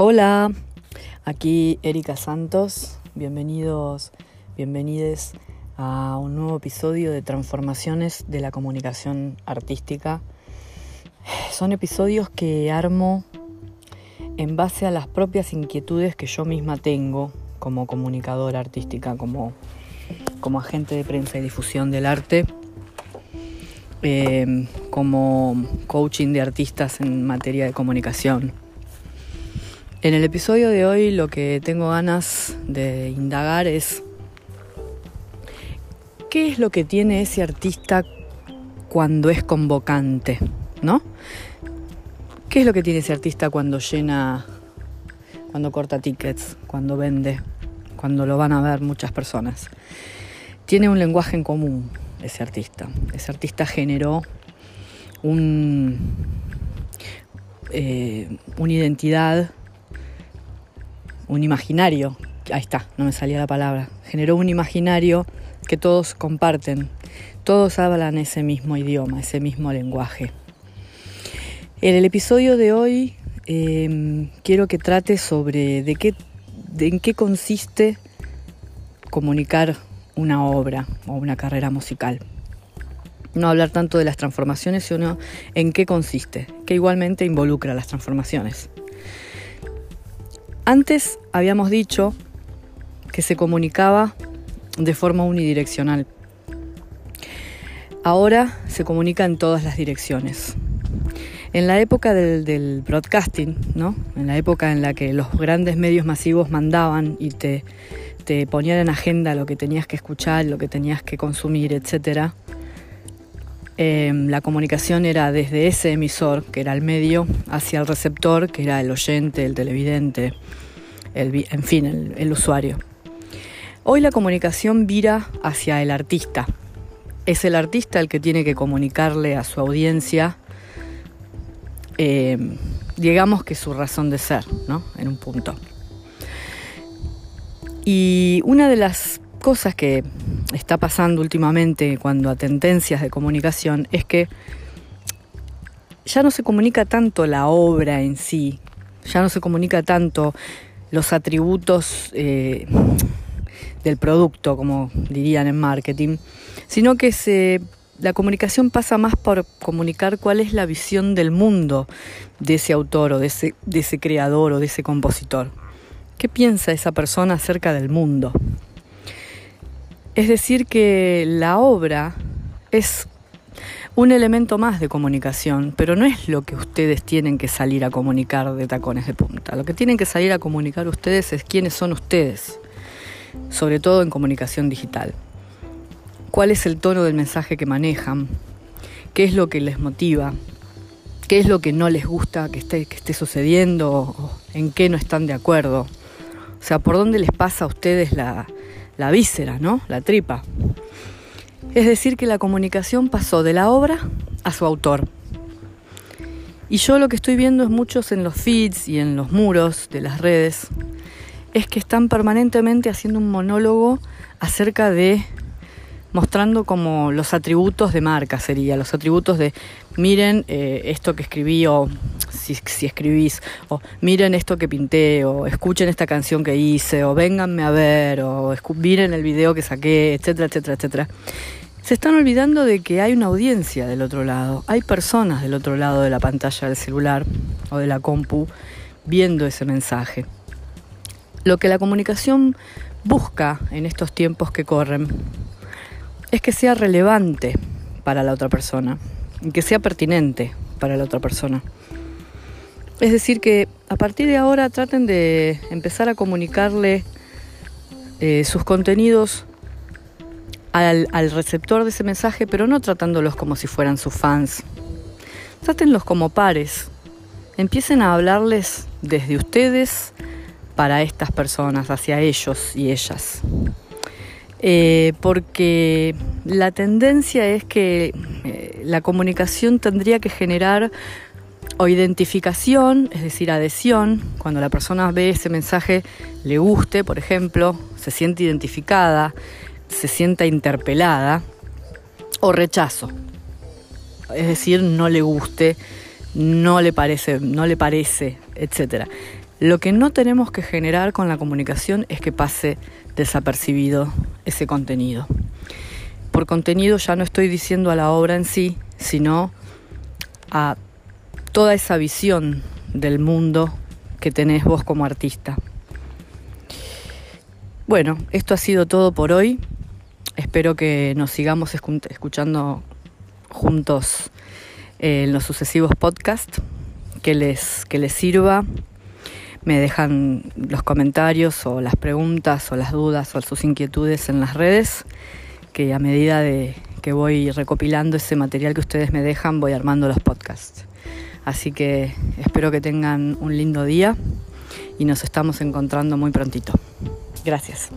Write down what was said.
Hola, aquí Erika Santos. Bienvenidos, bienvenides a un nuevo episodio de Transformaciones de la Comunicación Artística. Son episodios que armo en base a las propias inquietudes que yo misma tengo como comunicadora artística, como, como agente de prensa y difusión del arte, eh, como coaching de artistas en materia de comunicación. En el episodio de hoy lo que tengo ganas de indagar es qué es lo que tiene ese artista cuando es convocante, ¿no? ¿Qué es lo que tiene ese artista cuando llena, cuando corta tickets, cuando vende, cuando lo van a ver muchas personas? Tiene un lenguaje en común ese artista. Ese artista generó un, eh, una identidad un imaginario, ahí está, no me salía la palabra, generó un imaginario que todos comparten, todos hablan ese mismo idioma, ese mismo lenguaje. En el episodio de hoy em, quiero que trate sobre de qué, en qué consiste comunicar una obra o una carrera musical. No hablar tanto de las transformaciones, sino en qué consiste, que igualmente involucra las transformaciones. Antes habíamos dicho que se comunicaba de forma unidireccional. Ahora se comunica en todas las direcciones. En la época del, broadcasting, ¿no? en la época en la que los grandes medios masivos mandaban y te, te ponían en agenda lo que tenías que escuchar, lo que tenías que consumir, etc., Em, la comunicación era desde ese emisor, que era el medio, hacia el receptor, que era el oyente, el televidente, en fin, el, usuario. Hoy la comunicación vira hacia el artista. Es el artista el que tiene que comunicarle a su audiencia, em, digamos que su razón de ser, ¿no? En un punto. Y una de las cosas que está pasando últimamente cuando a tendencias de comunicación es que ya no se comunica tanto la obra en sí, ya no se comunica tanto los atributos eh, del producto, como dirían en marketing, sino que la comunicación pasa más por comunicar cuál es la visión del mundo de ese autor o de ese, de ese creador o de ese compositor. ¿Qué piensa esa persona acerca del mundo? Es decir, que la obra es un elemento más de comunicación, pero no es lo que ustedes tienen que salir a comunicar de tacones de punta. Lo que tienen que salir a comunicar ustedes es quiénes son ustedes, sobre todo en comunicación digital. ¿Cuál es el tono del mensaje que manejan? ¿Qué es lo que les motiva? ¿Qué es lo que no les gusta que esté, sucediendo? ¿En qué no están de acuerdo? O sea, ¿por dónde les pasa a ustedes la, la víscera, ¿no? La tripa. Es decir, que la comunicación pasó de la obra a su autor. Y yo lo que estoy viendo es muchos en los feeds y en los muros de las redes, es que están permanentemente haciendo un monólogo acerca de mostrando como los atributos de marca sería, los atributos de miren eh, esto que escribí o si, escribís, o miren esto que pinté, o escuchen esta canción que hice, o vénganme a ver, o miren el video que saqué, etcétera, etcétera, etcétera. Se están olvidando de que hay una audiencia del otro lado, hay personas del otro lado de la pantalla del celular o de la compu viendo ese mensaje. Lo que la comunicación busca en estos tiempos que corren es que sea relevante para la otra persona que sea pertinente para la otra persona. Es decir, que a partir de ahora traten de empezar a comunicarle eh, sus contenidos al, receptor de ese mensaje, pero no tratándolos como si fueran sus fans. Trátenlos como pares. Empiecen a hablarles desde ustedes para estas personas, hacia ellos y ellas. Eh, porque la tendencia es que eh, la comunicación tendría que generar o identificación, es decir, adhesión, cuando la persona ve ese mensaje, le guste, por ejemplo, se siente identificada, se sienta interpelada, o rechazo, es decir, no le guste, no le parece, no le parece, etc. Lo que no tenemos que generar con la comunicación es que pase desapercibido ese contenido. Por contenido ya no estoy diciendo a la obra en sí, sino a toda esa visión del mundo que tenés vos como artista. Bueno, esto ha sido todo por hoy. Espero que nos sigamos escuchando juntos eh, en los sucesivos podcasts, que les, que les sirva. Me dejan los comentarios o las preguntas o las dudas o sus inquietudes en las redes, que a medida de que voy recopilando ese material que ustedes me dejan, voy armando los podcasts. Así que espero que tengan un lindo día y nos estamos encontrando muy prontito. Gracias.